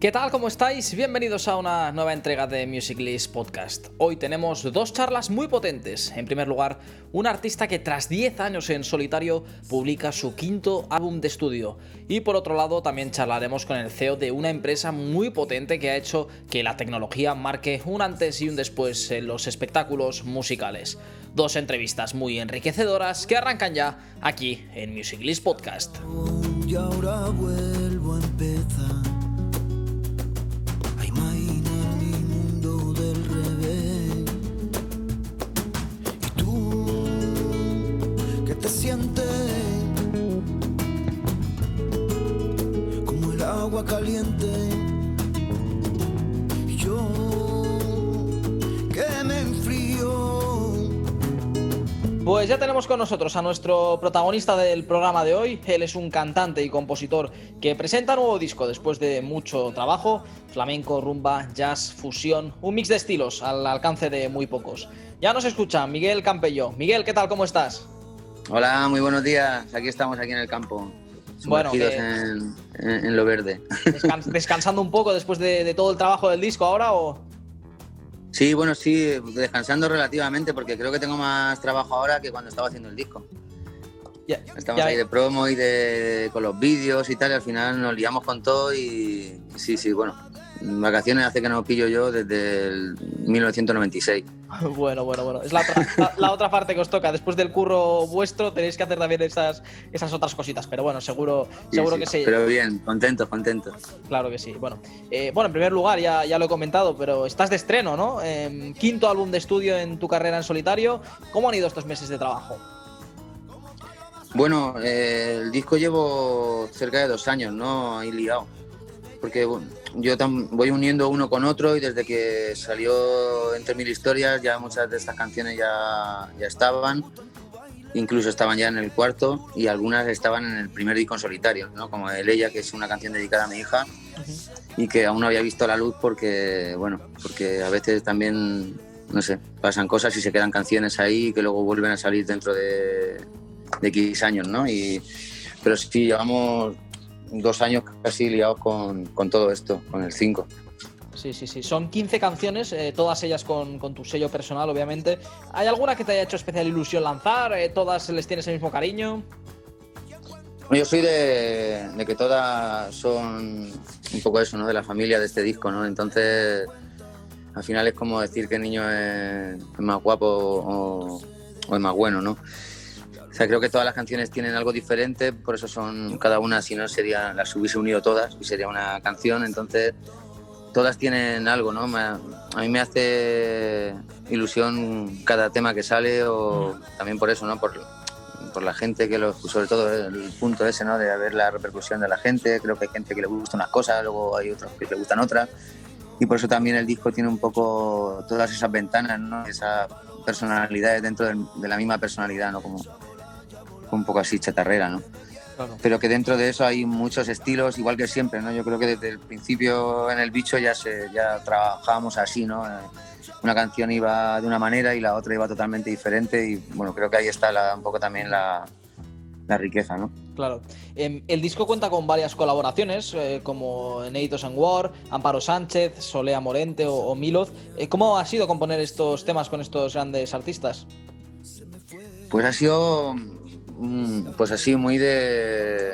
¿Qué tal? ¿Cómo estáis? Bienvenidos a una nueva entrega de Music List Podcast. Hoy tenemos dos charlas muy potentes. En primer lugar, un artista que tras 10 años en solitario publica su quinto álbum de estudio. Y por otro lado, también charlaremos con el CEO de una empresa muy potente que ha hecho que la tecnología marque un antes y un después en los espectáculos musicales. Dos entrevistas muy enriquecedoras que arrancan ya aquí en Music List Podcast. Y ahora vuelvo a empezar. Como el agua caliente. Yo, que me enfrío. Pues ya tenemos con nosotros a nuestro protagonista del programa de hoy. Él es un cantante y compositor que presenta nuevo disco después de mucho trabajo. Flamenco, rumba, jazz, fusión, un mix de estilos al alcance de muy pocos. Ya nos escucha Miguel Campello. Miguel, ¿qué tal? ¿Cómo estás? Hola, muy buenos días. Aquí estamos, aquí en el campo. Bueno, que- en, en- en lo verde. Descan- ¿Descansando un poco después de, de todo el trabajo del disco ahora o...? Sí, bueno, sí, descansando relativamente porque creo que tengo más trabajo ahora que cuando estaba haciendo el disco. Ya, Estamos ya- ahí de promo y de con los vídeos y tal, y al final nos liamos con todo y sí, sí, bueno. Vacaciones hace que no pillo yo desde el 1996. Bueno, bueno, bueno. Es la otra, la- la otra parte que os toca. Después del curro vuestro tenéis que hacer también esas, esas otras cositas. Pero bueno, seguro, Sí, seguro sí, que sí. Pero bien, contentos, contentos. Claro que sí. Bueno, eh, bueno, en primer lugar, ya, ya lo he comentado, pero estás de estreno, ¿no? Em, quinto álbum de estudio en tu carrera en solitario. ¿Cómo han ido estos meses de trabajo? Bueno, eh, el disco llevo cerca de dos años, ¿no? Ahí liado. Porque yo tam- voy uniendo uno con otro y desde que salió Entre Mil Historias ya muchas de estas canciones ya, ya estaban. Incluso estaban ya en el cuarto y algunas estaban en el primer disco en solitario, ¿no? Como el Ella, que es una canción dedicada a mi hija y que aún no había visto la luz porque, bueno, porque a veces también, no sé, pasan cosas y se quedan canciones ahí que luego vuelven a salir dentro de, de X años, ¿no? Y, pero sí, llevamos dos años casi liados con, con todo esto, con el 5. Sí, sí, sí. Son 15 canciones, eh, todas ellas con, con tu sello personal, obviamente. ¿Hay alguna que te haya hecho especial ilusión lanzar? Eh, ¿Todas les tienes el mismo cariño? Yo soy de, de que todas son un poco eso, ¿no? De la familia de este disco, ¿no? Entonces, al final es como decir que el niño es, es más guapo o, o es más bueno, ¿no? Sea, creo que todas las canciones tienen algo diferente, por eso son cada una, si no sería, las hubiese unido todas y sería una canción, entonces todas tienen algo, ¿no? A mí me hace ilusión cada tema que sale o también por eso, ¿no? Por, por la gente que lo, sobre todo el punto ese, ¿no? De ver la repercusión de la gente, creo que hay gente que le gusta unas cosas, luego hay otros que le gustan otras y por eso también el disco tiene un poco todas esas ventanas, ¿no? Esas personalidades dentro del- de la misma personalidad, ¿no? Como un poco así chatarrera, ¿no? Claro. pero que dentro de eso hay muchos estilos, igual que siempre, ¿no? Yo creo que desde el principio en el bicho ya se ya trabajábamos así, ¿no? Eh, Una canción iba de una manera y la otra iba totalmente diferente y bueno, creo que ahí está la- un poco también la, la riqueza, ¿no? Claro. Em, el disco cuenta con varias colaboraciones, eh, como Neitos and War, Amparo Sánchez, Solea Morente o, o Miloz. Eh, ¿Cómo ha sido componer estos temas con estos grandes artistas? Pues ha sido, pues así muy de,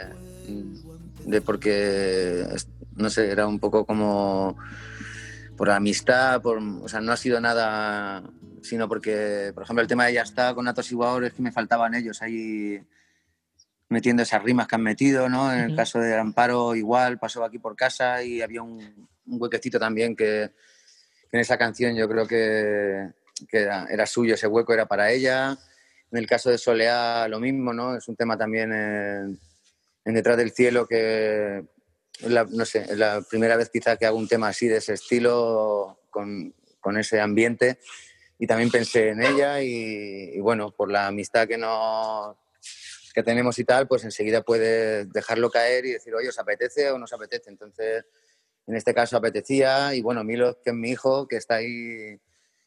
de porque, no sé, era un poco como por amistad, por, o sea, no ha sido nada, sino porque, por ejemplo, el tema de Ya está con Natos y Guaor es que me faltaban ellos ahí metiendo esas rimas que han metido, ¿no? En el caso de Amparo igual, pasó aquí por casa y había un, un huequecito también que, que en esa canción yo creo que, que era, era suyo, ese hueco era para ella. En el caso de Soleá, lo mismo, ¿no? Es un tema también en, en Detrás del Cielo que, la, no sé, es la primera vez quizá que hago un tema así, de ese estilo, con, con ese ambiente. Y también pensé en ella y, y bueno, por la amistad que, nos, que tenemos y tal, pues enseguida puedes dejarlo caer y decir, oye, ¿os apetece o no os apetece? Entonces, en este caso apetecía y bueno, Milo, que es mi hijo, que está ahí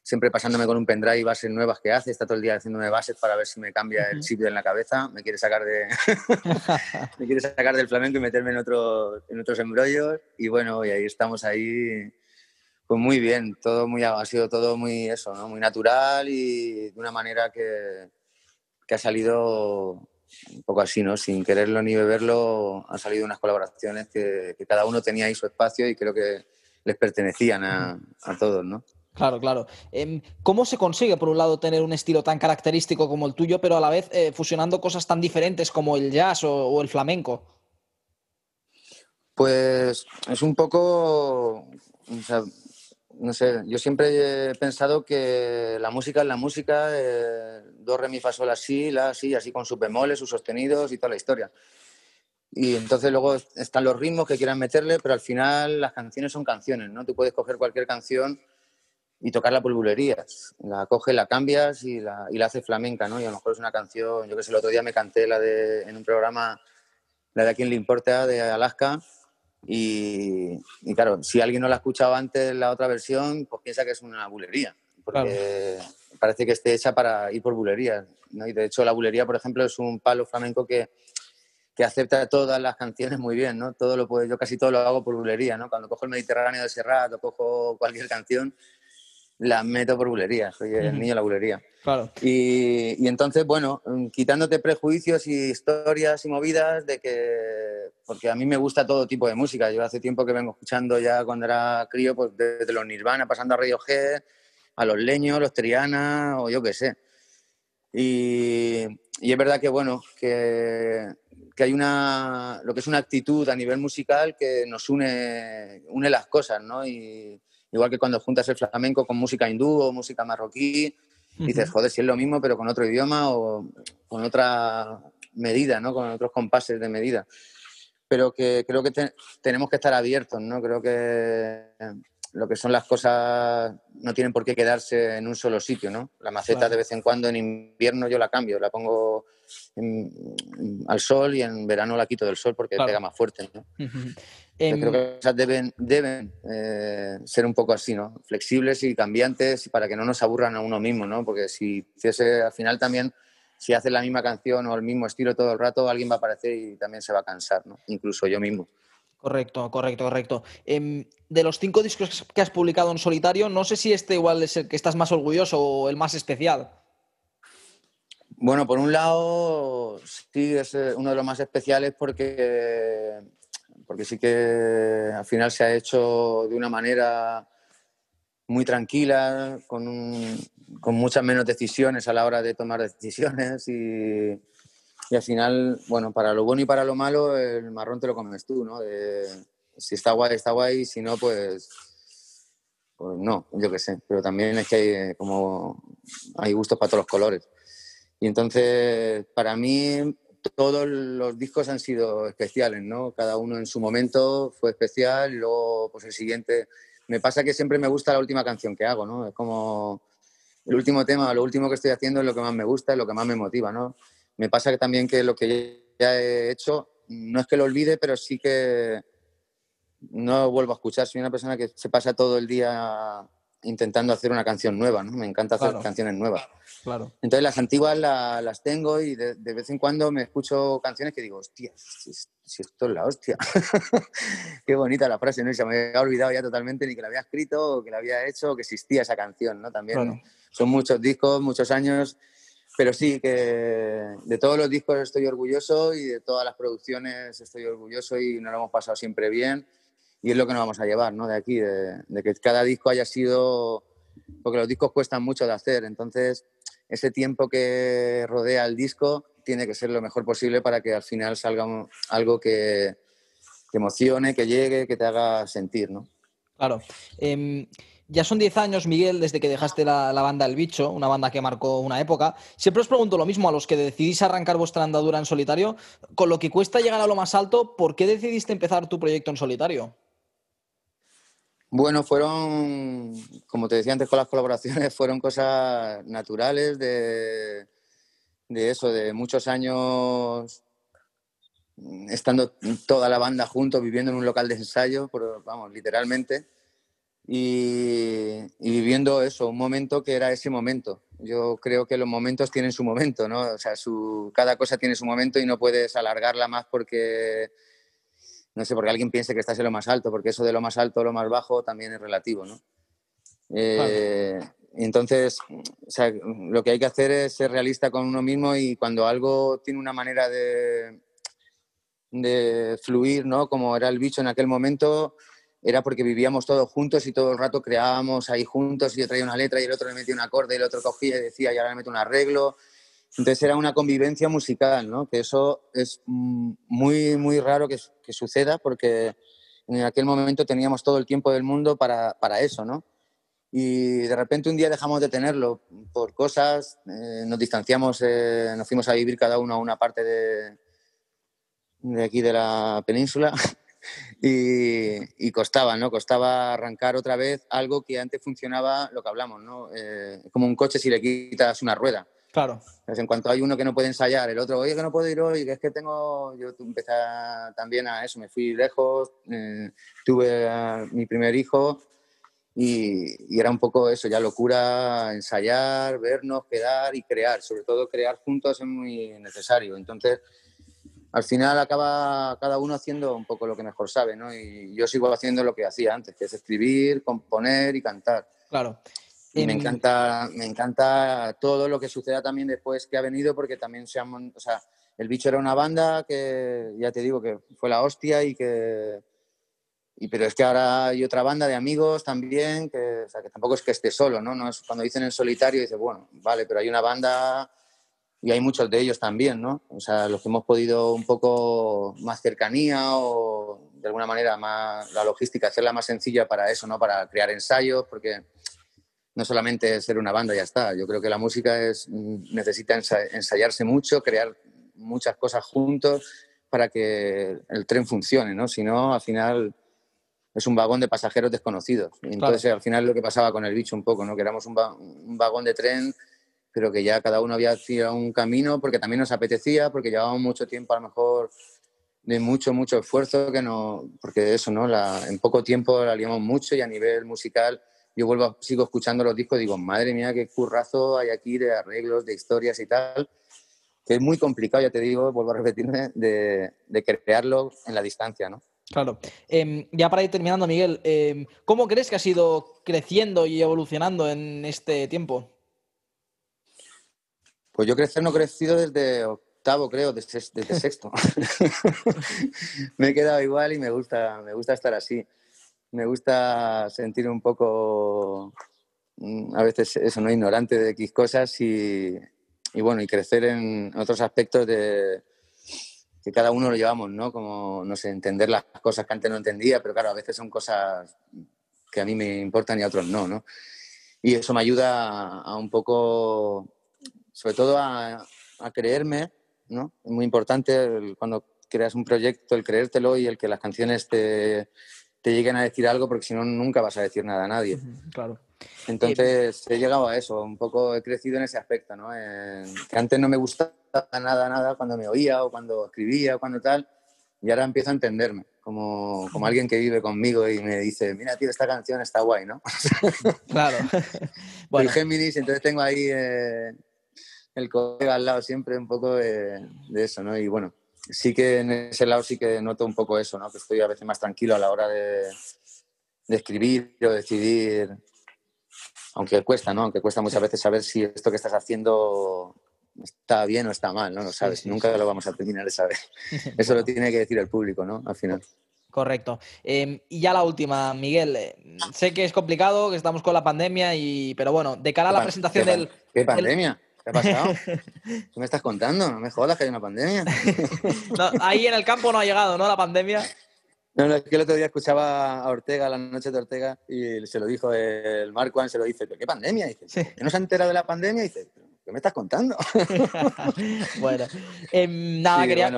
siempre pasándome con un pendrive bases nuevas que hace, está todo el día haciéndome bases para ver si me cambia el chip en la cabeza, me quiere sacar de me quiere sacar del flamenco y meterme en otros en otros embrollos y bueno, y ahí estamos ahí pues muy bien, todo muy ha sido todo muy eso, ¿no? Muy natural y de una manera que, que ha salido un poco así, ¿no? Sin quererlo ni beberlo, han salido unas colaboraciones que, que cada uno tenía ahí su espacio y creo que les pertenecían a, a todos, ¿no? Claro, claro. Em, ¿Cómo se consigue, por un lado, tener un estilo tan característico como el tuyo, pero a la vez eh, fusionando cosas tan diferentes como el jazz o, el flamenco? Pues es un poco, no sé, yo siempre he pensado que la música es la música, eh, do, re, mi, fa, sol, así, la, así, así con sus bemoles, sus sostenidos y toda la historia. Y entonces luego están los ritmos que quieran meterle, pero al final las canciones son canciones, ¿no? Tú puedes coger cualquier canción y tocarla por bulerías. La coges, la cambias y la, y la haces flamenca, ¿no? Y a lo mejor es una canción, yo que sé, el otro día me canté la de, en un programa, la de A quién le importa, de Alaska, y, y, claro, si alguien no la ha escuchado antes la otra versión, pues piensa que es una bulería, porque claro. parece que esté hecha para ir por bulerías, ¿no? Y de hecho la bulería, por ejemplo, es un palo flamenco que, que acepta todas las canciones muy bien, ¿no? Todo lo puedo, yo casi todo lo hago por bulería, ¿no? Cuando cojo el Mediterráneo de Serrat o cojo cualquier canción, la meto por bulería, soy el niño de la bulería. Claro. Y, y, entonces, bueno, quitándote prejuicios y historias y movidas de que, porque a mí me gusta todo tipo de música, yo hace tiempo que vengo escuchando ya cuando era crío, pues desde los Nirvana, pasando a Radiohead, a los Leños, los Triana o yo qué sé. Y, y, es verdad que, bueno, que, que hay una, lo que es una actitud a nivel musical que nos une, une las cosas, ¿no? Y, Igual que cuando juntas el flamenco con música hindú o música marroquí, uh -huh. dices, joder, si es lo mismo, pero con otro idioma o con otra medida, ¿no? Con otros compases de medida. Pero que creo que te, tenemos que estar abiertos, ¿no? Creo que lo que son las cosas no tienen por qué quedarse en un solo sitio, ¿no? La maceta claro. de vez en cuando en invierno yo la cambio, la pongo en, en, al sol y en verano la quito del sol porque claro. pega más fuerte, ¿no? Uh -huh. creo que esas deben, deben eh, ser un poco así, ¿no? Flexibles y cambiantes para que no nos aburran a uno mismo, ¿no? Porque si hiciese al final también si haces la misma canción o el mismo estilo todo el rato, alguien va a aparecer y también se va a cansar, ¿no? Incluso yo mismo. Correcto, correcto, correcto. Eh, de los cinco discos que has publicado en solitario, no sé si este igual es el que estás más orgulloso o el más especial. Bueno, por un lado, sí, es eh, uno de los más especiales porque, porque sí que al final se ha hecho de una manera muy tranquila, con, un, con muchas menos decisiones a la hora de tomar decisiones y, y al final, bueno, para lo bueno y para lo malo, el marrón te lo comes tú, ¿no? De, si está guay, está guay, si no, pues, pues no, yo qué sé. Pero también es que hay, como, hay gustos para todos los colores. Y entonces, para mí, todos los discos han sido especiales, ¿no? Cada uno en su momento fue especial luego, pues el siguiente... Me pasa que siempre me gusta la última canción que hago, ¿no? Es como el último tema, lo último que estoy haciendo es lo que más me gusta, es lo que más me motiva, ¿no? Me pasa que también que lo que ya he hecho, no es que lo olvide, pero sí que no vuelvo a escuchar. Soy una persona que se pasa todo el día intentando hacer una canción nueva, ¿no? Me encanta hacer claro. canciones nuevas. Claro. Entonces las antiguas la, las tengo y de, de, vez en cuando me escucho canciones que digo, hostia, si, si esto es la hostia. Qué bonita la frase, ¿no? Y se me había olvidado ya totalmente ni que la había escrito o que la había hecho o que existía esa canción, ¿no? También claro. ¿no? son muchos discos, muchos años, pero sí que de todos los discos estoy orgulloso y de todas las producciones estoy orgulloso y nos lo hemos pasado siempre bien y es lo que nos vamos a llevar ¿no? de aquí, de, que cada disco haya sido, porque los discos cuestan mucho de hacer, entonces ese tiempo que rodea el disco tiene que ser lo mejor posible para que al final salga algo que, emocione, que llegue, que te haga sentir, ¿no? Claro. Eh, ya son 10 años, Miguel, desde que dejaste la, la, banda El Bicho, una banda que marcó una época. Siempre os pregunto lo mismo a los que decidís arrancar vuestra andadura en solitario. Con lo que cuesta llegar a lo más alto, ¿por qué decidiste empezar tu proyecto en solitario? Bueno, fueron, como te decía antes con las colaboraciones, fueron cosas naturales de, de eso, de muchos años estando toda la banda juntos, viviendo en un local de ensayo, pero, vamos, literalmente. y, viviendo eso, un momento que era ese momento. Yo creo que los momentos tienen su momento, ¿no? O sea, su, cada cosa tiene su momento y no puedes alargarla más porque, no sé, porque alguien piense que estás en lo más alto, porque eso de lo más alto o lo más bajo también es relativo, ¿no? Eh, entonces, o sea, lo que hay que hacer es ser realista con uno mismo y cuando algo tiene una manera de, de fluir, ¿no? Como era el bicho en aquel momento, era porque vivíamos todos juntos y todo el rato creábamos ahí juntos y yo traía una letra y el otro le metía un acorde y el otro cogía y decía y ahora le meto un arreglo. Entonces era una convivencia musical, ¿no? Que eso es muy, muy raro que, suceda porque en aquel momento teníamos todo el tiempo del mundo para, para eso, ¿no? Y de repente un día dejamos de tenerlo por cosas, eh, nos distanciamos, eh, nos fuimos a vivir cada uno a una parte de, de aquí de la península y, costaba, ¿no? Costaba arrancar otra vez algo que antes funcionaba, lo que hablamos, ¿no? Eh, como un coche si le quitas una rueda. Claro. en cuanto hay uno que no puede ensayar, el otro, oye, que no puedo ir hoy, que es que tengo. Yo empecé también a eso, me fui lejos, eh, tuve a mi primer hijo y, y, era un poco eso, ya locura, ensayar, vernos, quedar y crear. Sobre todo crear juntos es muy necesario. Entonces al final acaba cada uno haciendo un poco lo que mejor sabe, ¿no? Y yo sigo haciendo lo que hacía antes, que es escribir, componer y cantar. Claro. Y me encanta, me encanta todo lo que suceda también después que ha venido, porque también se han, o sea, el bicho era una banda que, ya te digo, que fue la hostia y que, y, pero es que ahora hay otra banda de amigos también, que, o sea, que tampoco es que esté solo, ¿no? no es, cuando dicen en solitario, dice, bueno, vale, pero hay una banda y hay muchos de ellos también, ¿no? O sea, los que hemos podido un poco más cercanía o de alguna manera más la logística, hacerla más sencilla para eso, ¿no? Para crear ensayos, porque no solamente ser una banda ya está. Yo creo que la música es, necesita ensayarse mucho, crear muchas cosas juntos para que el tren funcione, ¿no? Si no, al final es un vagón de pasajeros desconocidos. entonces, al final lo que pasaba con el bicho un poco, ¿no? Que éramos un, un vagón de tren pero que ya cada uno había hecho un camino porque también nos apetecía, porque llevábamos mucho tiempo a lo mejor de mucho, mucho esfuerzo, que no, porque eso, ¿no? La, en poco tiempo la liamos mucho y a nivel musical yo vuelvo, sigo escuchando los discos y digo, madre mía, qué currazo hay aquí de arreglos, de historias y tal, que es muy complicado, ya te digo, vuelvo a repetirme, de, de crearlo en la distancia, ¿no? Claro. Em, ya para ir terminando, Miguel, em, ¿cómo crees que has ido creciendo y evolucionando en este tiempo? Pues yo crecer no he crecido desde octavo, creo, desde, sexto. me he quedado igual y me gusta, me gusta estar así. Me gusta sentir un poco, mm, a veces eso, no ignorante de X cosas y, bueno, y crecer en otros aspectos de que cada uno lo llevamos, ¿no? Como, no sé, entender las cosas que antes no entendía, pero claro, a veces son cosas que a mí me importan y a otros no, ¿no? Y eso me ayuda a un poco sobre todo a, creerme, ¿no? Es muy importante cuando creas un proyecto, el creértelo y el que las canciones te, lleguen a decir algo, porque si no, nunca vas a decir nada a nadie. Claro. Entonces, he llegado a eso, un poco he crecido en ese aspecto, ¿no? que antes no me gustaba nada, nada cuando me oía o cuando escribía o cuando tal, y ahora empiezo a entenderme, como, como alguien que vive conmigo y me dice, mira, tío, esta canción está guay, ¿no? Claro. bueno. Géminis, entonces tengo ahí eh, el colega al lado siempre un poco de, eso, ¿no? Y bueno, sí que en ese lado sí que noto un poco eso, ¿no? Que estoy a veces más tranquilo a la hora de, de escribir o decidir, aunque cuesta, ¿no? Aunque cuesta muchas veces saber si esto que estás haciendo está bien o está mal, ¿no? Lo sabes, nunca lo vamos a terminar de saber. Eso lo tiene que decir el público, ¿no? Al final. Correcto. Em, y ya la última, Miguel. Eh, sé que es complicado, que estamos con la pandemia, y pero bueno, de cara a la presentación del. ¿Qué pandemia? ¿Qué ha pasado? ¿Qué me estás contando? No me jodas que hay una pandemia. ahí en el campo no ha llegado, ¿no? La pandemia. No, no, es que el otro día escuchaba a Ortega, la noche de Ortega, y se lo dijo el Marco, se lo dice, ¿qué pandemia? dice, ¿no se ha enterado de la pandemia? dice, ¿qué me estás contando? bueno, em, nada, quería,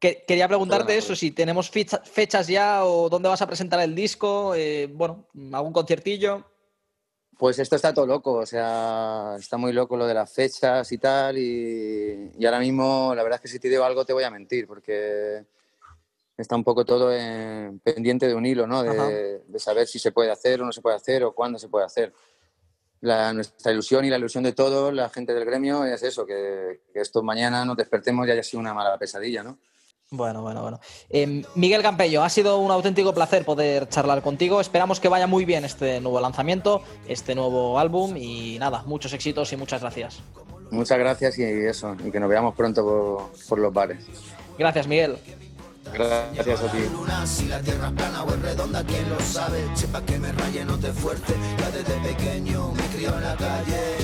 quería preguntarte eso, si tenemos fechas ya o dónde vas a presentar el disco, eh, bueno, algún conciertillo. Pues esto está todo loco, o sea, está muy loco lo de las fechas y tal, y, ahora mismo la verdad es que si te digo algo te voy a mentir, porque está un poco todo en- pendiente de un hilo, ¿no? De saber si se puede hacer o no se puede hacer o cuándo se puede hacer. La, nuestra ilusión y la ilusión de todos, la gente del gremio, es eso, que, que esto mañana nos despertemos y haya sido una mala pesadilla, ¿no? Bueno, bueno, bueno. Eh, Miguel Campello, ha sido un auténtico placer poder charlar contigo. Esperamos que vaya muy bien este nuevo lanzamiento, este nuevo álbum y nada, muchos éxitos y muchas gracias. Muchas gracias y eso, y que nos veamos pronto por, por los bares. Gracias, Miguel. Gracias a ti. si la tierra es plana o es redonda, quién lo sabe. Sepa que me raye, no te fuerte. Ya desde pequeño me crió en la calle.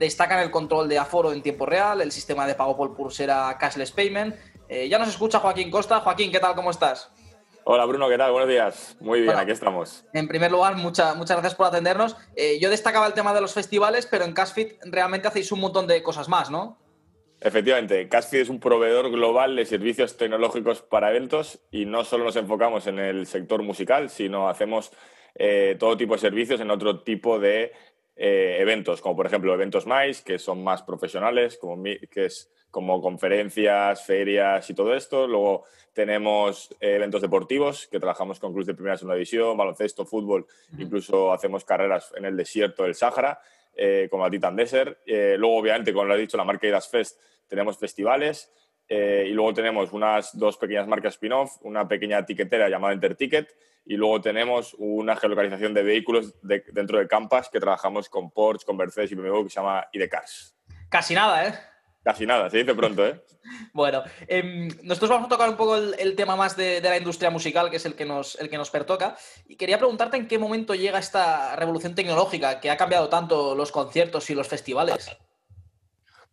destacan el control de aforo en tiempo real, el sistema de pago por pulsera cashless payment. Eh, ya nos escucha Joaquín Costa. Joaquín, ¿qué tal? ¿Cómo estás? Hola Bruno, ¿qué tal? Buenos días. Muy bien, Bueno. aquí estamos. En primer lugar, mucha- muchas gracias por atendernos. Eh, yo destacaba el tema de los festivales, pero en Casfit realmente hacéis un montón de cosas más, ¿no? Efectivamente, Casfid es un proveedor global de servicios tecnológicos para eventos y no solo nos enfocamos en el sector musical, sino hacemos eh, todo tipo de servicios en otro tipo de eh, eventos, como por ejemplo eventos MICE, que son más profesionales, como, que es como conferencias, ferias y todo esto. Luego tenemos eh, eventos deportivos, que trabajamos con clubes de primera y segunda división, baloncesto, fútbol, incluso hacemos carreras en el desierto del Sáhara, eh, como la Titan Desert. Eh, luego, obviamente, como lo ha dicho la marca Idas Fest, tenemos festivales. Eh, y luego tenemos unas dos pequeñas marcas spin-off, una pequeña tiquetera llamada Interticket y luego tenemos una geolocalización de vehículos de- dentro de Campas que trabajamos con Porsche, con Mercedes y BMW que se llama IDCars. Casi nada, ¿eh? Casi nada, se dice pronto, ¿eh? Bueno, em, nosotros vamos a tocar un poco el, el tema más de, de la industria musical, que es el que, nos, el que nos pertoca. Y quería preguntarte en qué momento llega esta revolución tecnológica que ha cambiado tanto los conciertos y los festivales.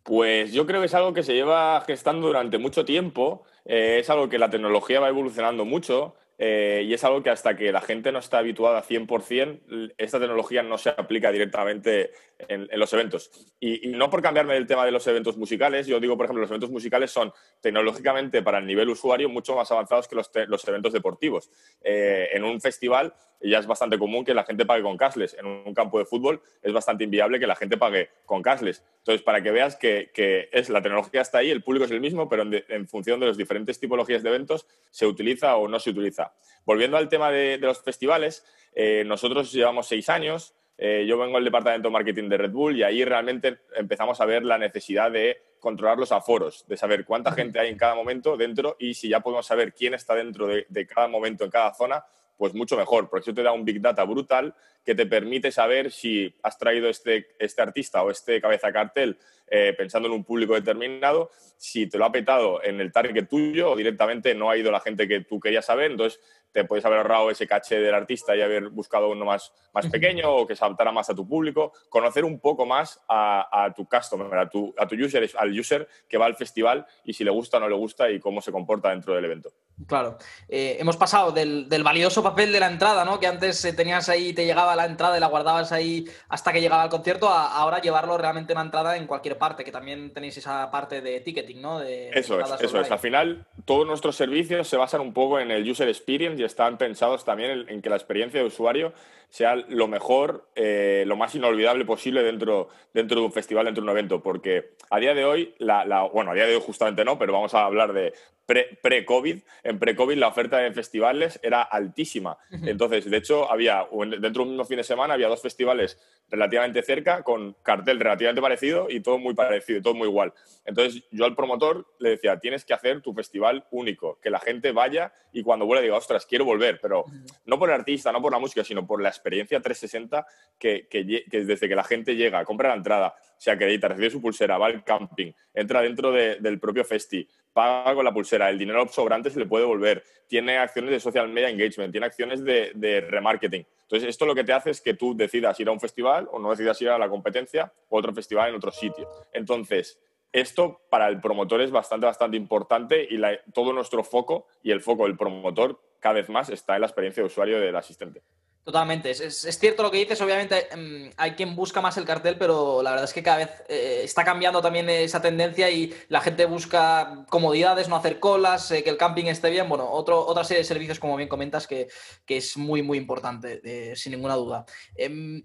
Pues yo creo que es algo que se lleva gestando durante mucho tiempo, eh, es algo que la tecnología va evolucionando mucho eh, y es algo que hasta que la gente no está habituada 100%, l- esta tecnología no se aplica directamente en, los eventos. Y, no por cambiarme del tema de los eventos musicales, yo digo, por ejemplo, los eventos musicales son tecnológicamente para el nivel usuario mucho más avanzados que los eventos deportivos. Eh, en un festival ya es bastante común que la gente pague con cashless. En un campo de fútbol es bastante inviable que la gente pague con cashless. Entonces, para que veas que, que es, la tecnología está ahí, el público es el mismo, pero en, de- en función de las diferentes tipologías de eventos se utiliza o no se utiliza. Volviendo al tema de, de los festivales, eh, nosotros llevamos seis años. eh, yo vengo del departamento de marketing de Red Bull y ahí realmente empezamos a ver la necesidad de controlar los aforos, de saber cuánta gente hay en cada momento dentro y si ya podemos saber quién está dentro de, de cada momento en cada zona, pues mucho mejor, porque eso te da un big data brutal que te permite saber si has traído este, este artista o este cabeza cartel eh, pensando en un público determinado, si te lo ha petado en el target tuyo o directamente no ha ido la gente que tú querías saber, entonces te puedes haber ahorrado ese caché del artista y haber buscado uno más, más pequeño o que se adaptara más a tu público, conocer un poco más a, a tu customer, a tu, a tu user, al user que va al festival y si le gusta o no le gusta y cómo se comporta dentro del evento. Claro. Eh, hemos pasado del, del valioso papel de la entrada, ¿no? Que antes eh, tenías ahí, te llegaba la entrada y la guardabas ahí hasta que llegaba al concierto, a ahora llevarlo realmente una entrada en cualquier parte, que también tenéis esa parte de ticketing, ¿no? De Eso es, entradas eso es. Al final, todos nuestros servicios se basan un poco en el user experience y están pensados también en, en que la experiencia de usuario sea lo mejor, eh, lo más inolvidable posible dentro, dentro de un festival, dentro de un evento. Porque a día de hoy, la, la- bueno, a día de hoy justamente no, pero vamos a hablar de pre- pre-COVID. en pre-COVID la oferta de festivales era altísima. Entonces, de hecho, había dentro de un fin de semana había dos festivales relativamente cerca con cartel relativamente parecido y todo muy parecido, todo muy igual. Entonces, yo al promotor le decía, tienes que hacer tu festival único, que la gente vaya y cuando vuelva diga, ostras, quiero volver, pero no por el artista, no por la música, sino por la experiencia 360 que, que lle- que desde que la gente llega, compra la entrada, se acredita, recibe su pulsera, va al camping, entra dentro de- del propio festi, paga con la pulsera, el dinero sobrante se le puede devolver, tiene acciones de social media engagement, tiene acciones de, de remarketing. Entonces, esto lo que te hace es que tú decidas ir a un festival o no decidas ir a la competencia o otro festival en otro sitio. Entonces, esto para el promotor es bastante, bastante importante y todo nuestro foco y el foco del promotor cada vez más está en la experiencia de usuario del asistente. Totalmente, es, cierto lo que dices, obviamente em, hay quien busca más el cartel, pero la verdad es que cada vez eh, está cambiando también esa tendencia y la gente busca comodidades, no hacer colas, eh, que el camping esté bien, bueno, otro, otra serie de servicios, como bien comentas, que, es muy, muy importante, eh, sin ninguna duda. Em,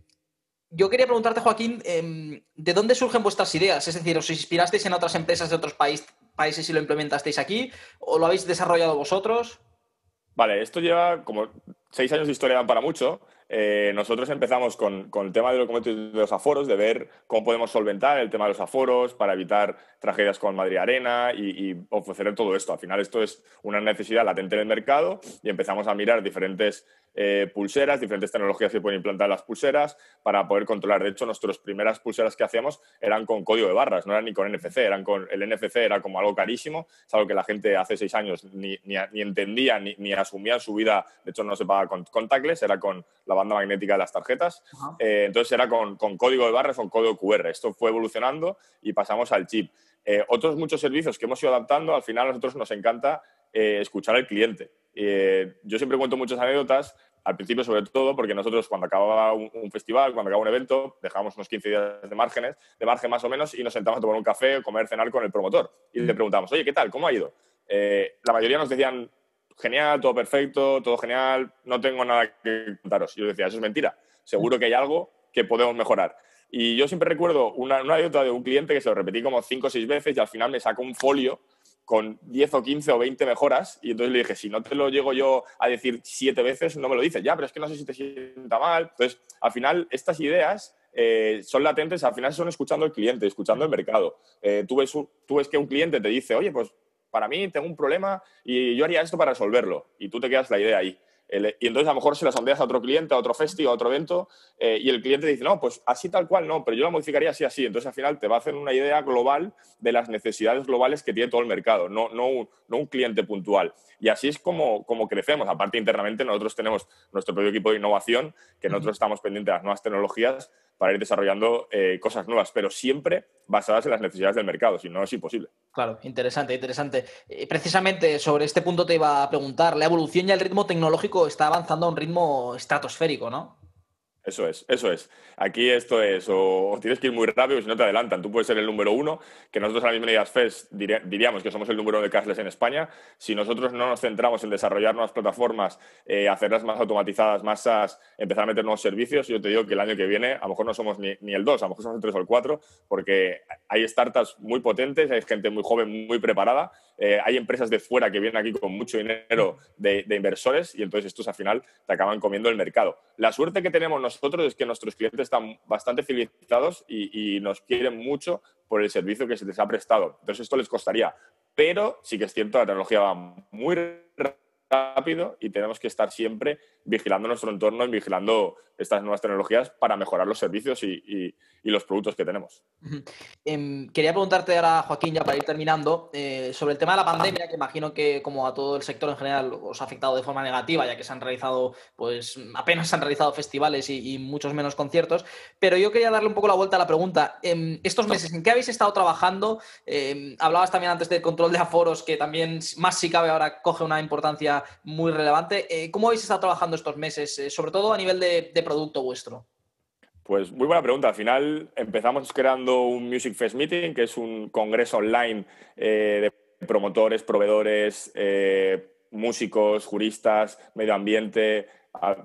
yo quería preguntarte, Joaquín, em, ¿de dónde surgen vuestras ideas? Es decir, ¿os inspirasteis en otras empresas de otros países y lo implementasteis aquí? ¿O lo habéis desarrollado vosotros? Vale, esto lleva como seis años de historia dan para mucho. Eh, nosotros empezamos con, el tema de, de los aforos, de ver cómo podemos solventar el tema de los aforos para evitar tragedias con Madrid Arena y, ofrecer todo esto. Al final esto es una necesidad latente en el mercado y empezamos a mirar diferentes eh, pulseras, diferentes tecnologías que pueden implantar las pulseras para poder controlar. De hecho, nuestras primeras pulseras que hacíamos eran con código de barras, no eran ni con NFC, eran con el NFC era como algo carísimo, es algo que la gente hace seis años ni, entendía ni, asumía en su vida, de hecho no se paga con contactless, era con la banda magnética de las tarjetas, eh, entonces era con, código de barras o código QR. Esto fue evolucionando y pasamos al chip. Eh, otros muchos servicios que hemos ido adaptando, al final a nosotros nos encanta escuchar al cliente. Eh, yo siempre cuento muchas anécdotas, al principio sobre todo, porque nosotros cuando acababa un, festival, cuando acababa un evento, dejábamos unos 15 días de márgenes, de margen más o menos, y nos sentamos a tomar un café, comer, cenar con el promotor. Y le preguntamos, oye, ¿qué tal? ¿Cómo ha ido? Eh, la mayoría nos decían, genial, todo perfecto, todo genial, no tengo nada que contaros. Y yo decía, eso es mentira, seguro que hay algo que podemos mejorar. Y yo siempre recuerdo una, una anécdota de un cliente que se lo repetí como cinco o seis veces y al final me sacó un folio con 10 o 15 o 20 mejoras y entonces le dije, si no te lo llego yo a decir siete veces, no me lo dices. Ya, pero es que no sé si te sienta mal. Entonces, al final, estas ideas eh, son latentes, al final son escuchando al cliente, escuchando el mercado. Eh, tú, ves, tú ves que un cliente te dice, oye, pues para mí tengo un problema y yo haría esto para resolverlo. Y tú te quedas la idea ahí y entonces a lo mejor se las sondeas a otro cliente, a otro festival, a otro evento, eh, y el cliente dice, no, pues así tal cual no, pero yo la modificaría así, así. Entonces al final te va a hacer una idea global de las necesidades globales que tiene todo el mercado, no, no, un, no un cliente puntual. Y así es como, como crecemos. Aparte, internamente nosotros tenemos nuestro propio equipo de innovación, que nosotros estamos pendientes de las nuevas tecnologías para ir desarrollando eh, cosas nuevas, pero siempre basadas en las necesidades del mercado, si no es imposible. Claro, interesante, interesante. Eh, precisamente sobre este punto te iba a preguntar, la evolución y el ritmo tecnológico está avanzando a un ritmo estratosférico, ¿no? Eso es, eso es. Aquí esto es, o, tienes que ir muy rápido si no te adelantan. Tú puedes ser el número uno, que nosotros a la misma Ideas Fest diríamos que somos el número uno de cashless en España. Si nosotros no nos centramos en desarrollar nuevas plataformas, eh, hacerlas más automatizadas, más empezar a meter nuevos servicios, yo te digo que el año que viene a lo mejor no somos ni, el dos, a lo mejor somos el tres o el cuatro, porque hay startups muy potentes, hay gente muy joven, muy preparada, eh, hay empresas de fuera que vienen aquí con mucho dinero de, de inversores y entonces estos al final te acaban comiendo el mercado. La suerte que tenemos nosotros nosotros es que nuestros clientes están bastante fidelizados y, y, nos quieren mucho por el servicio que se les ha prestado. Entonces esto les costaría. Pero sí que es cierto, la tecnología va muy y tenemos que estar siempre vigilando nuestro entorno y vigilando estas nuevas tecnologías para mejorar los servicios y, los productos que tenemos. Em, quería preguntarte ahora, Joaquín, ya para ir terminando, eh, sobre el tema de la pandemia, que imagino que como a todo el sector en general os ha afectado de forma negativa, ya que se han realizado, pues apenas se han realizado festivales y, muchos menos conciertos, pero yo quería darle un poco la vuelta a la pregunta. Em, estos meses, ¿en qué habéis estado trabajando? Em, hablabas también antes del control de aforos, que también más si cabe ahora coge una importancia muy relevante. Eh, ¿Cómo habéis estado trabajando estos meses, eh, sobre todo a nivel de, producto vuestro? Pues muy buena pregunta. Al final empezamos creando un Music Fest Meeting, que es un congreso online eh, de promotores, proveedores, músicos, juristas, medio ambiente,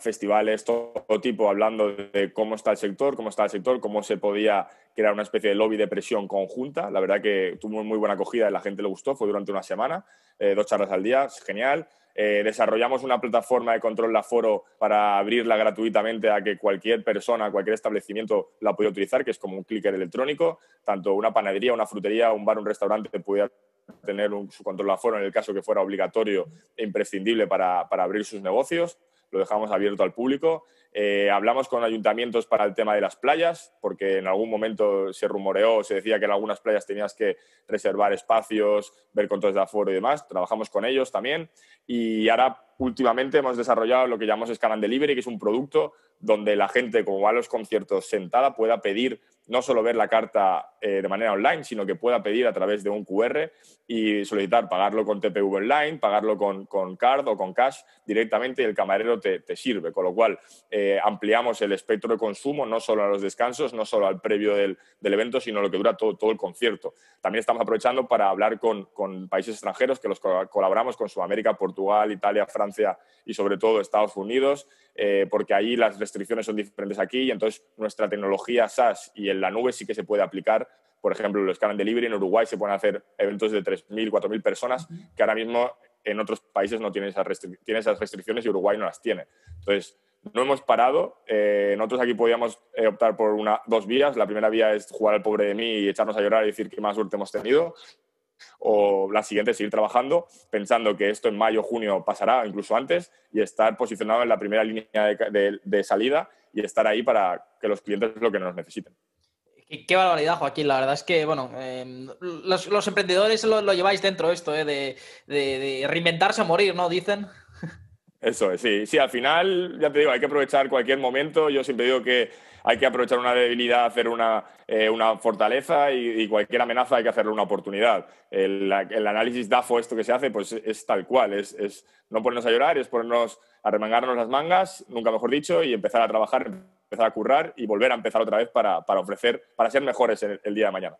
festivales, todo, tipo, hablando de cómo está el sector, cómo está el sector, cómo se podía crear una especie de lobby de presión conjunta. La verdad que tuvo muy buena acogida la gente le gustó. Fue durante una semana, dos charlas al día, genial. Eh, desarrollamos una plataforma de control de aforo para abrirla gratuitamente a que cualquier persona, cualquier establecimiento la pueda utilizar, que es como un clicker electrónico. Tanto una panadería, una frutería, un bar, un restaurante pudiera tener su control de aforo en el caso que fuera obligatorio e imprescindible para abrir sus negocios lo dejamos abierto al público. Eh, hablamos con ayuntamientos para el tema de las playas, porque en algún momento se rumoreó, se decía que en algunas playas tenías que reservar espacios, ver controles de aforo y demás. Trabajamos con ellos también. Y ahora últimamente hemos desarrollado lo que llamamos Scan and Delivery, que es un producto donde la gente, como va a los conciertos sentada, pueda pedir no solo ver la carta eh, de manera online, sino que pueda pedir a través de un QR y solicitar pagarlo con TPV online, pagarlo con, con card o con cash directamente y el camarero te, sirve. Con lo cual, eh, ampliamos el espectro de consumo no solo a los descansos, no solo al previo del, evento, sino lo que dura todo, todo, el concierto. También estamos aprovechando para hablar con, con países extranjeros que los colaboramos con Sudamérica, Portugal, Italia, Francia y sobre todo Estados Unidos, eh, porque ahí las restricciones son diferentes aquí y entonces nuestra tecnología SaaS y en la nube sí que se puede aplicar. Por ejemplo, los Scan Delivery en Uruguay se pueden hacer eventos de 3.000, 4.000 personas que ahora mismo en otros países no tienen esas, esas restricciones y Uruguay no las tiene. Entonces, no hemos parado. Eh, nosotros aquí podíamos eh, optar por una, dos vías. La primera vía es jugar al pobre de mí y echarnos a llorar y decir qué más suerte hemos tenido. O la siguiente seguir trabajando, pensando que esto en mayo, junio pasará, incluso antes, y estar posicionado en la primera línea de salida y estar ahí para que los clientes lo que nos necesiten. Qué, barbaridad, Joaquín. La verdad es que, bueno, em, los, emprendedores lo, lleváis dentro esto, ¿eh? de, reinventarse o morir, ¿no? Dicen. Eso es, sí. Sí, al final, ya te digo, hay que aprovechar cualquier momento. Yo siempre digo que hay que aprovechar una debilidad, hacer una, eh, fortaleza y, cualquier amenaza hay que hacerle una oportunidad. El, análisis DAFO, esto que se hace, pues es tal cual. Es, es, no ponernos a llorar, es ponernos a remangarnos las mangas, nunca mejor dicho, y empezar a trabajar, empezar a currar y volver a empezar otra vez para, ofrecer, para ser mejores el, día de mañana.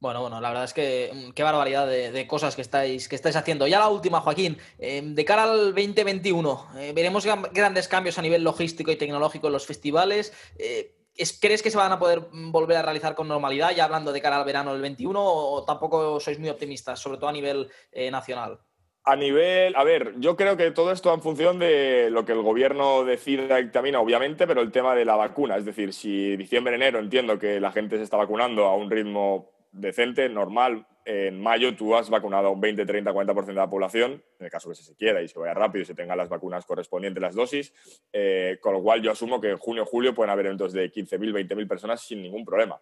Bueno, bueno, la verdad es que mm, qué barbaridad de, cosas que estáis, que estáis haciendo. Ya la última, Joaquín, em, de cara al 2021, eh, veremos grandes cambios a nivel logístico y tecnológico en los festivales. Eh, ¿Crees que se van a poder mm, volver a realizar con normalidad, ya hablando de cara al verano del 21, o tampoco sois muy optimistas, sobre todo a nivel eh, nacional? A nivel, a ver, yo creo que todo esto en función de lo que el gobierno decida y dictamina, obviamente, pero el tema de la vacuna, es decir, si diciembre, enero entiendo que la gente se está vacunando a un ritmo decente, normal, en mayo tú has vacunado a un 20, 30, 40% de la población, en el caso que se quiera y se vaya rápido y se tengan las vacunas correspondientes, las dosis, eh, con lo cual yo asumo que en junio, julio pueden haber eventos de 15.000, 20.000 personas sin ningún problema.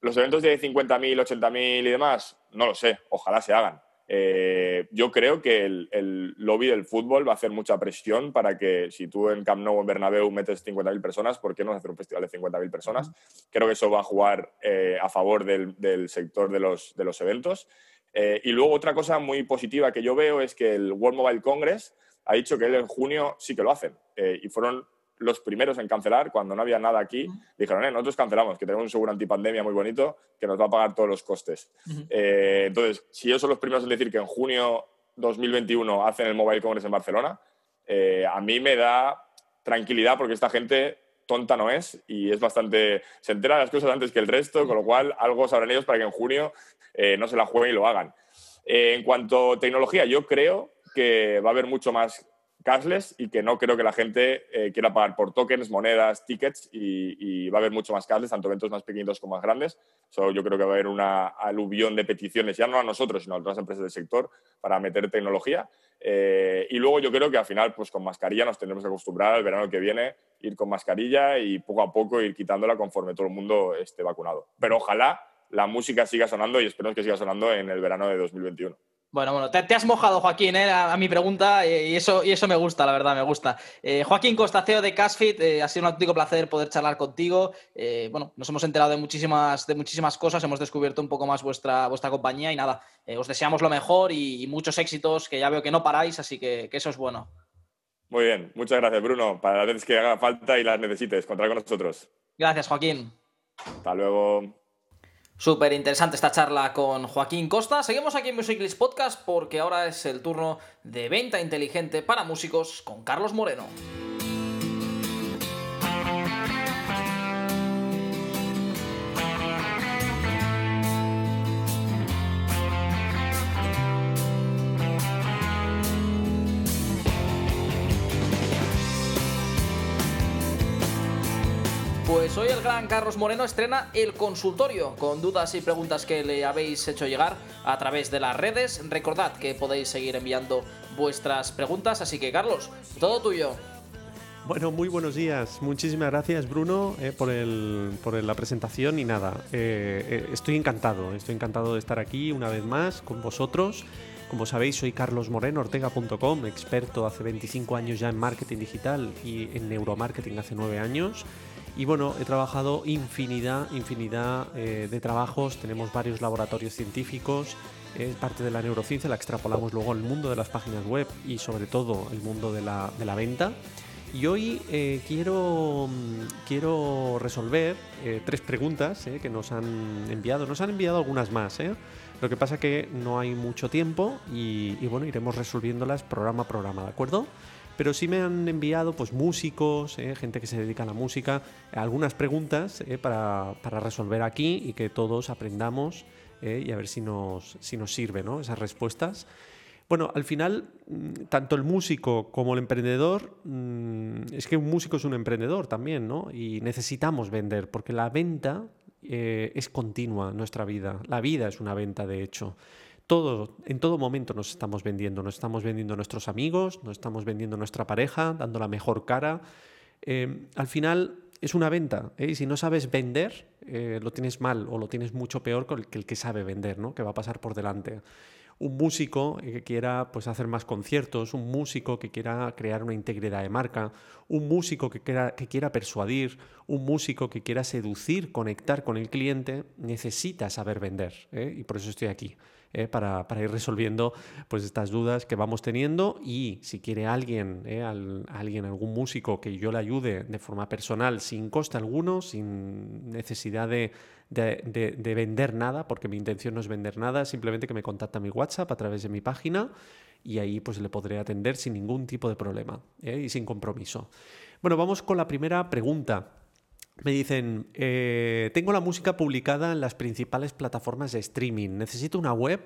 Los eventos de 50.000, 80.000 y demás, no lo sé, ojalá se hagan. Eh, yo creo que el, lobby del fútbol va a hacer mucha presión para que si tú en Camp Nou o en Bernabéu metes 50.000 personas, ¿por qué no hacer un festival de 50.000 personas? Creo que eso va a jugar eh, a favor del, sector de los, de los eventos. Eh, y luego otra cosa muy positiva que yo veo es que el World Mobile Congress ha dicho que él en junio sí que lo hacen. y fueron los primeros en cancelar cuando no había nada aquí. Dijeron, eh, nosotros cancelamos, que tenemos un seguro antipandemia muy bonito que nos va a pagar todos los costes. Eh, entonces, si ellos son los primeros en decir que en junio 2021 hacen el Mobile Congress en Barcelona, eh, a mí me da tranquilidad porque esta gente tonta no es y es bastante se entera de las cosas antes que el resto, con lo cual algo sabrán ellos para que en junio no se la jueguen y lo hagan. en cuanto a tecnología, yo creo que va a haber mucho más cashless y que no creo que la gente eh, quiera pagar por tokens, monedas, tickets y, va a haber mucho más cashless, tanto eventos más pequeños como más grandes. yo creo que va a haber una aluvión de peticiones, ya no a nosotros, sino a otras empresas del sector, para meter tecnología. Eh, y luego yo creo que al final, pues con mascarilla nos tendremos que acostumbrar al verano que viene, ir con mascarilla y poco a poco ir quitándola conforme todo el mundo esté vacunado. Pero ojalá la música siga sonando y esperemos que siga sonando en el verano de 2021. Bueno, bueno, te, has mojado, Joaquín, eh, a, mi pregunta eh, y eso, y eso me gusta, la verdad, me gusta. Eh, Joaquín Costaceo de Casfit, ha sido un auténtico placer poder charlar contigo. bueno, nos hemos enterado de muchísimas, de muchísimas cosas, hemos descubierto un poco más vuestra, vuestra compañía y nada, os deseamos lo mejor y, muchos éxitos, que ya veo que no paráis, así que, que, eso es bueno. Muy bien, muchas gracias, Bruno. Para las veces que haga falta y las necesites, contar con nosotros. Gracias, Joaquín. Hasta luego. Súper interesante esta charla con Joaquín Costa. Seguimos aquí en Musiclist Podcast porque ahora es el turno de venta inteligente para músicos con Carlos Moreno. Hoy el gran Carlos Moreno estrena el consultorio con dudas y preguntas que le habéis hecho llegar a través de las redes. Recordad que podéis seguir enviando vuestras preguntas, así que Carlos, todo tuyo. Bueno, muy buenos días. Muchísimas gracias, Bruno, eh, por, la presentación y nada. Eh, eh, estoy encantado, estoy encantado de estar aquí una vez más con vosotros Como sabéis, soy Carlos Moreno, ortega.com, experto hace 25 años ya en marketing digital y en neuromarketing hace 9 años. Y bueno, he trabajado infinidad, infinidad eh, de trabajos, tenemos varios laboratorios científicos, es parte de la neurociencia, la extrapolamos luego al mundo de las páginas web y sobre todo el mundo de la, de la venta. Y hoy eh, quiero, mm, quiero resolver eh, tres preguntas que nos han enviado. Nos han enviado algunas más. Lo que pasa que no hay mucho tiempo y, bueno, iremos resolviéndolas programa a programa, ¿de acuerdo? Pero sí me han enviado pues músicos, gente que se dedica a la música, algunas preguntas para, para, resolver aquí y que todos aprendamos y a ver si nos, si nos sirve ¿no? esas respuestas. Bueno, al final, mm, tanto el músico como el emprendedor, mm, es que un músico es un emprendedor también, ¿no? Y necesitamos vender, porque la venta eh, es continua en nuestra vida. La vida es una venta, de hecho. Todo, en todo momento nos estamos vendiendo. Nos estamos vendiendo a nuestros amigos, nos estamos vendiendo a nuestra pareja, dando la mejor cara. Eh, al final es una venta. ¿eh? Y si no sabes vender, lo tienes mal o lo tienes mucho peor que el que sabe vender, ¿no? que va a pasar por delante un músico que quiera pues, hacer más conciertos, un músico que quiera crear una integridad de marca, un músico que quiera, que quiera persuadir, un músico que quiera seducir, conectar con el cliente, necesita saber vender. ¿eh? Y por eso estoy aquí. ¿Eh? Para, ir resolviendo pues, estas dudas que vamos teniendo y si quiere alguien, ¿eh? alguien, algún músico que yo le ayude de forma personal, sin coste alguno, sin necesidad de, de, vender nada, porque mi intención no es vender nada, simplemente que me contacta mi WhatsApp a través de mi página y ahí pues le podré atender sin ningún tipo de problema ¿eh? y sin compromiso. Bueno, vamos con la primera pregunta. Me dicen, eh, tengo la música publicada en las principales plataformas de streaming, ¿necesito una web?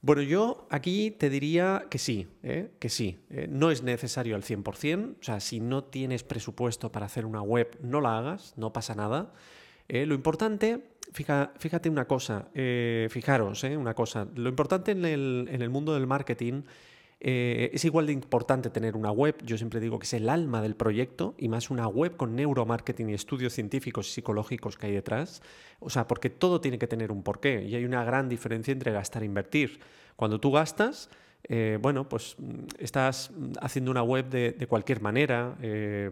Bueno, yo aquí te diría que sí, ¿eh? que sí. no es necesario al 100%, o sea, si no tienes presupuesto para hacer una web, no la hagas, no pasa nada. Eh, lo importante, fíjate una cosa, eh, fijaros, eh, una cosa, lo importante en el, mundo del marketing es igual de importante tener una web, yo siempre digo que es el alma del proyecto y más una web con neuromarketing y estudios científicos y psicológicos que hay detrás, o sea, porque todo tiene que tener un porqué y hay una gran diferencia entre gastar e invertir. Cuando tú gastas, bueno, pues estás haciendo una web de, cualquier manera,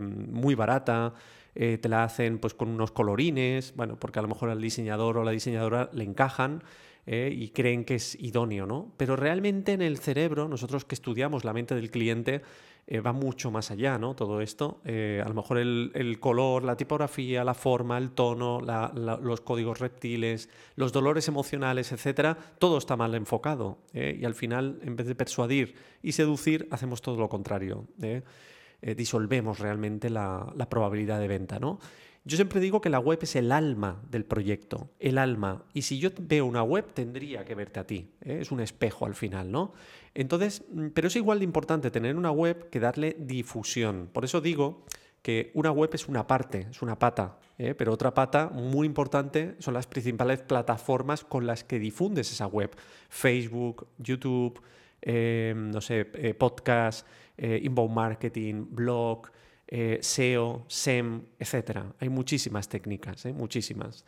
muy barata, eh, te la hacen pues con unos colorines, bueno, porque a lo mejor al diseñador o la diseñadora le encajan eh, y creen que es idóneo, ¿no? Pero realmente en el cerebro, nosotros que estudiamos la mente del cliente, eh, va mucho más allá, ¿no? Todo esto. a lo mejor el, color, la tipografía, la forma, el tono, los códigos reptiles, los dolores emocionales, etcétera, todo está mal enfocado. y al final, en vez de persuadir y seducir, hacemos todo lo contrario. Eh, disolvemos realmente la, probabilidad de venta, ¿no? Yo siempre digo que la web es el alma del proyecto, el alma. Y si yo veo una web, tendría que verte a ti. ¿eh? Es un espejo al final, ¿no? Entonces, mm, pero es igual de importante tener una web que darle difusión. Por eso digo que una web es una parte, es una pata, ¿eh? pero otra pata muy importante son las principales plataformas con las que difundes esa web. Facebook, YouTube, no sé, podcast eh, inbound marketing, blog, eh, SEO, SEM, etc. Hay muchísimas técnicas, ¿eh? muchísimas.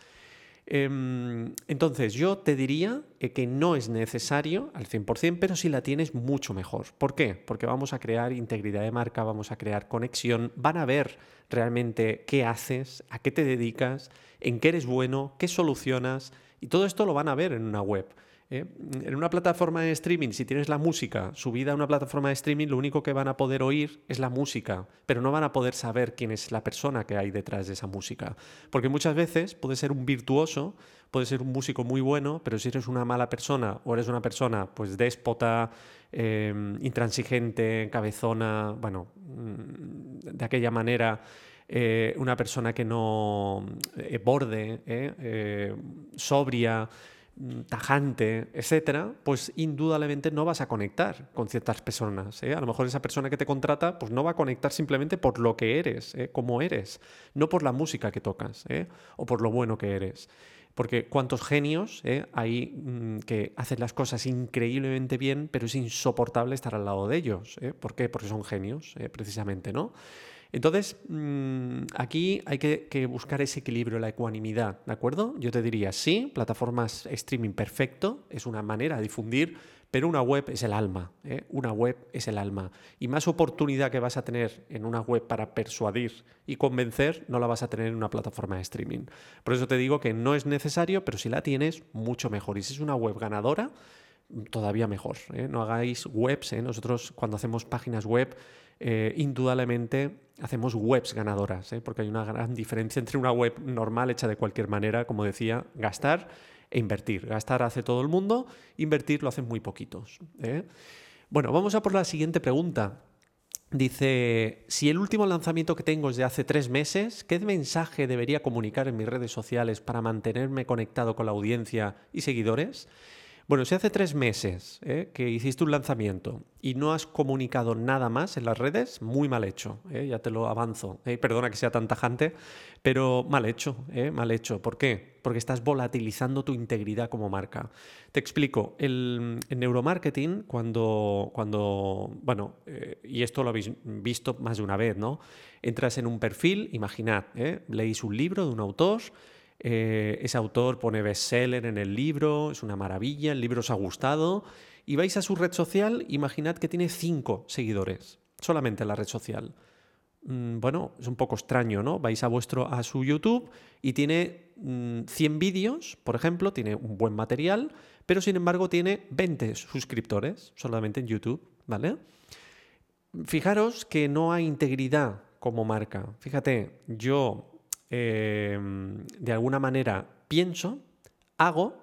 Em, entonces, yo te diría que no es necesario al 100%, pero si la tienes, mucho mejor. ¿Por qué? Porque vamos a crear integridad de marca, vamos a crear conexión, van a ver realmente qué haces, a qué te dedicas, en qué eres bueno, qué solucionas, y todo esto lo van a ver en una web. ¿Eh? En una plataforma de streaming, si tienes la música subida a una plataforma de streaming, lo único que van a poder oír es la música, pero no van a poder saber quién es la persona que hay detrás de esa música. Porque muchas veces puede ser un virtuoso, puede ser un músico muy bueno, pero si eres una mala persona o eres una persona pues déspota, em, intransigente, cabezona, bueno, mm, de aquella manera... Eh, una persona que no eh, borde, sobria, tajante, etcétera, pues indudablemente no vas a conectar con ciertas personas. ¿eh? A lo mejor esa persona que te contrata, pues no va a conectar simplemente por lo que eres, ¿eh? como eres, no por la música que tocas ¿eh? o por lo bueno que eres. Porque cuántos genios hay mm, que hacen las cosas increíblemente bien, pero es insoportable estar al lado de ellos. ¿Por qué? Porque son genios, precisamente, ¿no? Entonces, mm, aquí hay que, buscar ese equilibrio, la ecuanimidad, ¿de acuerdo? Yo te diría, sí, plataformas streaming perfecto, es una manera de difundir, pero una web es el alma, ¿eh? una web es el alma. Y más oportunidad que vas a tener en una web para persuadir y convencer, no la vas a tener en una plataforma de streaming. Por eso te digo que no es necesario, pero si la tienes, mucho mejor. Y si es una web ganadora, todavía mejor. ¿eh? No hagáis webs, ¿eh? nosotros cuando hacemos páginas web, indudablemente hacemos webs ganadoras, porque hay una gran diferencia entre una web normal hecha de cualquier manera, como decía, gastar e invertir. Gastar hace todo el mundo, invertir lo hacen muy poquitos. ¿eh? Bueno, vamos a por la siguiente pregunta. Dice, si el último lanzamiento que tengo es de hace tres meses, ¿qué mensaje debería comunicar en mis redes sociales para mantenerme conectado con la audiencia y seguidores? Bueno, si hace tres meses ¿eh? que hiciste un lanzamiento y no has comunicado nada más en las redes, muy mal hecho, ¿eh? ya te lo avanzo. ¿eh? Perdona que sea tan tajante, pero mal hecho, mal hecho. ¿Por qué? Porque estás volatilizando tu integridad como marca. Te explico, el, neuromarketing, cuando, cuando bueno, y esto lo habéis visto más de una vez, ¿no? Entras en un perfil, imaginad, leéis un libro de un autor, eh, ese autor pone bestseller en el libro, es una maravilla, el libro os ha gustado. Y vais a su red social, imaginad que tiene cinco seguidores, solamente en la red social. Mm, bueno, es un poco extraño, ¿no? Vais a, vuestro, a su YouTube y tiene 100 mm, vídeos, por ejemplo, tiene un buen material, pero sin embargo tiene 20 suscriptores solamente en YouTube, ¿vale? Fijaros que no hay integridad como marca. Fíjate, yo Em, de alguna manera pienso, hago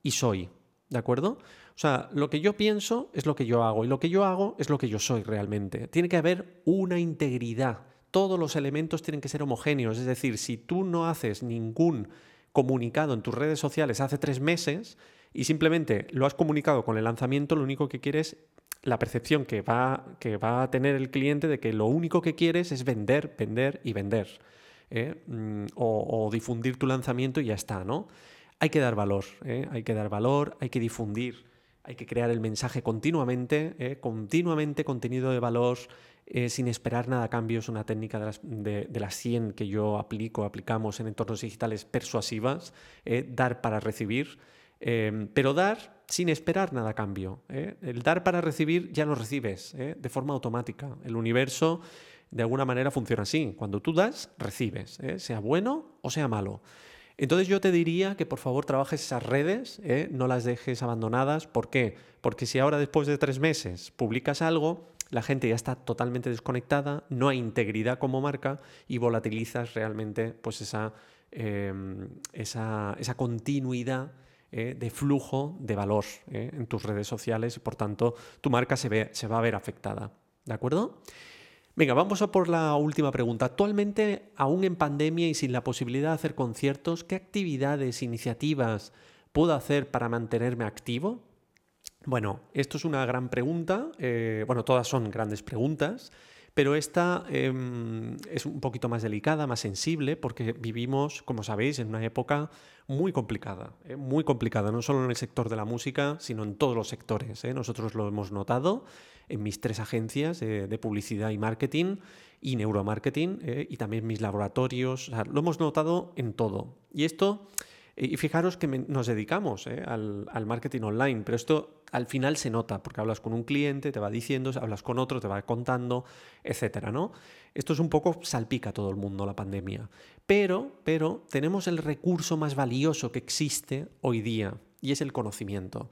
y soy. ¿De acuerdo? O sea, lo que yo pienso es lo que yo hago y lo que yo hago es lo que yo soy realmente. Tiene que haber una integridad. Todos los elementos tienen que ser homogéneos. Es decir, si tú no haces ningún comunicado en tus redes sociales hace tres meses y simplemente lo has comunicado con el lanzamiento, lo único que quieres la percepción que va, que va a tener el cliente de que lo único que quieres es vender, vender y vender. ¿Eh? Mm, o, difundir tu lanzamiento y ya está, ¿no? Hay que dar valor, ¿eh? hay que dar valor, hay que difundir, hay que crear el mensaje continuamente, ¿eh? continuamente contenido de valor, sin esperar nada a cambio. Es una técnica de las, de, las 100 que yo aplico, aplicamos en entornos digitales persuasivas, dar para recibir, pero dar sin esperar nada a cambio. El dar para recibir ya lo recibes de forma automática. El universo de alguna manera funciona así. Cuando tú das, recibes, ¿eh? sea bueno o sea malo. Entonces yo te diría que por favor trabajes esas redes, ¿eh? no las dejes abandonadas. ¿Por qué? Porque si ahora después de tres meses publicas algo, la gente ya está totalmente desconectada, no hay integridad como marca y volatilizas realmente pues esa, em, esa, continuidad ¿eh? de flujo de valor en tus redes sociales y por tanto tu marca se, ve, se va a ver afectada. ¿De acuerdo? Venga, vamos a por la última pregunta. Actualmente, aún en pandemia y sin la posibilidad de hacer conciertos, ¿qué actividades, iniciativas puedo hacer para mantenerme activo? Bueno, esto es una gran pregunta. Eh, bueno, todas son grandes preguntas, pero esta em, es un poquito más delicada, más sensible, porque vivimos, como sabéis, en una época muy complicada, eh, muy complicada, no solo en el sector de la música, sino en todos los sectores. Eh. Nosotros lo hemos notado en mis tres agencias de publicidad y marketing y neuromarketing eh, y también mis laboratorios. lo hemos notado en todo. Y esto, y fijaros que nos dedicamos al, al marketing online, pero esto al final se nota, porque hablas con un cliente, te va diciendo, hablas con otro, te va contando, etcétera, ¿no? Esto es un poco salpica a todo el mundo la pandemia. Pero, pero tenemos el recurso más valioso que existe hoy día, y es el conocimiento.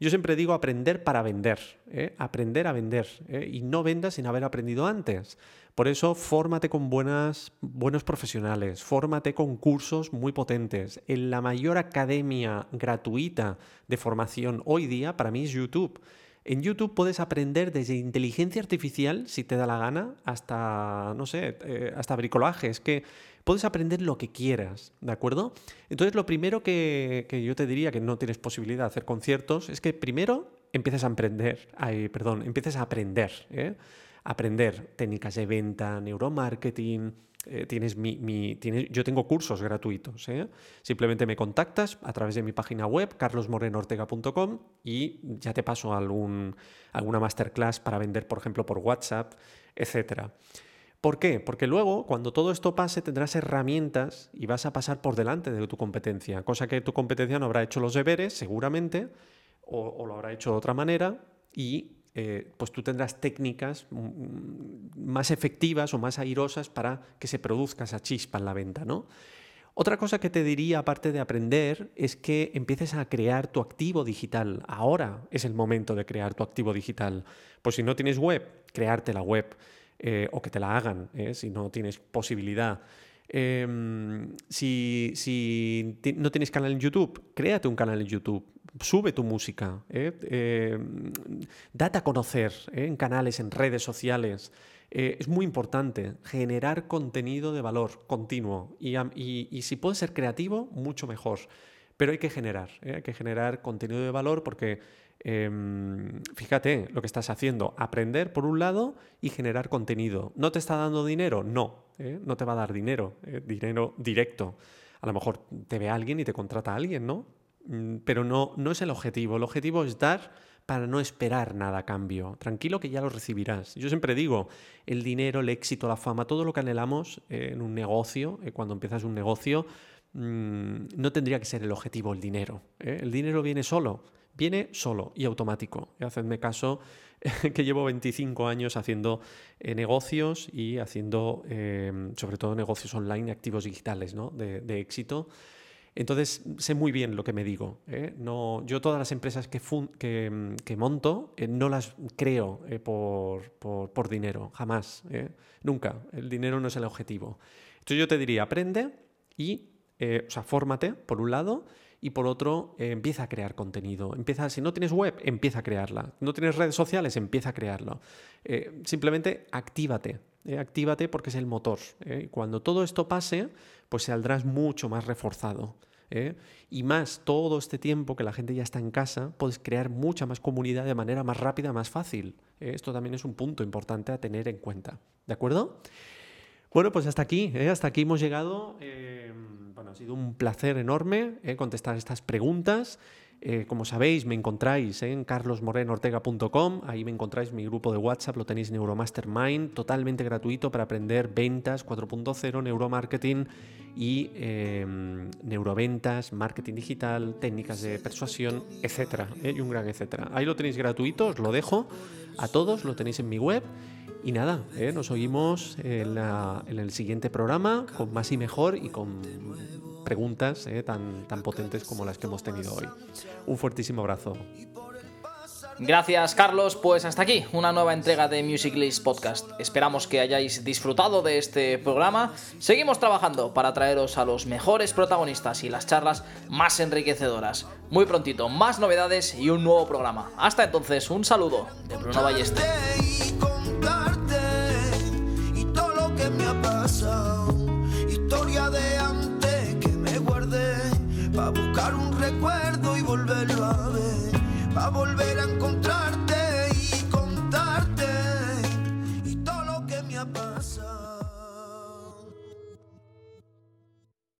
Yo siempre digo aprender para vender, ¿eh? aprender a vender, ¿eh? y no vendas sin haber aprendido antes. Por eso, fórmate con buenas, buenos profesionales, fórmate con cursos muy potentes. En la mayor academia gratuita de formación hoy día, para mí, es YouTube. En YouTube puedes aprender desde inteligencia artificial, si te da la gana, hasta, no sé, eh, hasta bricolaje. Es que puedes aprender lo que quieras, ¿de acuerdo? Entonces, lo primero que, yo te diría que no tienes posibilidad de hacer conciertos es que primero empieces a aprender, ay, perdón, empieces a aprender, ¿eh? Aprender técnicas de venta, neuromarketing. Eh, tienes mi, yo tengo cursos gratuitos. ¿eh? Simplemente me contactas a través de mi página web, carlosmorenortega.com, y ya te paso algún, alguna masterclass para vender, por ejemplo, por WhatsApp, etc. ¿Por qué? Porque luego, cuando todo esto pase, tendrás herramientas y vas a pasar por delante de tu competencia, cosa que tu competencia no habrá hecho los deberes, seguramente, o, lo habrá hecho de otra manera y eh, pues tú tendrás técnicas mm, más efectivas o más airosas para que se produzca esa chispa en la venta, ¿no? Otra cosa que te diría, aparte de aprender, es que empieces a crear tu activo digital. Ahora es el momento de crear tu activo digital. Pues si no tienes web, crearte la web eh, o que te la hagan, ¿eh? si no tienes posibilidad. Em, si, no tienes canal en YouTube, créate un canal en YouTube, sube tu música, ¿eh? em, date a conocer en canales, en redes sociales. es muy importante generar contenido de valor continuo y, y, si puedes ser creativo, mucho mejor. Pero hay que generar, hay que generar contenido de valor porque Em, fíjate lo que estás haciendo, aprender por un lado y generar contenido. ¿No te está dando dinero? No, ¿eh? no te va a dar dinero, ¿eh? dinero directo. A lo mejor te ve alguien y te contrata a alguien, ¿no? Mm, pero no, no es el objetivo. El objetivo es dar para no esperar nada a cambio. Tranquilo que ya lo recibirás. Yo siempre digo, el dinero, el éxito, la fama, todo lo que anhelamos eh, en un negocio, cuando empiezas un negocio, mm, no tendría que ser el objetivo el dinero. El dinero viene solo viene solo y automático. Hacedme caso que llevo 25 años haciendo eh, negocios y haciendo sobre todo negocios online, activos digitales, ¿no? de, éxito. Entonces sé muy bien lo que me digo. ¿eh? No, yo todas las empresas que, que monto eh, no las creo por, por, dinero, jamás, nunca. El dinero no es el objetivo. Entonces yo te diría, aprende y, o sea, fórmate, por un lado, y por otro, eh, empieza a crear contenido. Empieza, si no tienes web, empieza a crearla. No tienes redes sociales, empieza a crearlo. Eh, simplemente actívate. Eh, actívate porque es el motor. Cuando todo esto pase, pues saldrás mucho más reforzado. Y más todo este tiempo que la gente ya está en casa, puedes crear mucha más comunidad de manera más rápida, más fácil. Esto también es un punto importante a tener en cuenta. ¿De acuerdo? Bueno, pues hasta aquí, hasta aquí hemos llegado. Bueno, ha sido un placer enorme eh, contestar estas preguntas. Eh, como sabéis, me encontráis en carlosmorenortega.com, ahí me encontráis mi grupo de WhatsApp, lo tenéis Neuromastermind, totalmente gratuito para aprender ventas 4.0, neuromarketing y em, neuroventas, marketing digital, técnicas de persuasión, etcétera, eh, y un gran etcétera. Ahí lo tenéis gratuito, os lo dejo a todos, lo tenéis en mi web. Y nada, eh, nos oímos en, el siguiente programa con más y mejor y con preguntas eh, tan, tan potentes como las que hemos tenido hoy. Un fuertísimo abrazo. Gracias Carlos, pues hasta aquí una nueva entrega de Music List Podcast. Esperamos que hayáis disfrutado de este programa. Seguimos trabajando para traeros a los mejores protagonistas y las charlas más enriquecedoras. Muy prontito, más novedades y un nuevo programa. Hasta entonces, un saludo de Bruno Ballester. Historia de Pa' buscar un recuerdo y volverlo a ver. Volver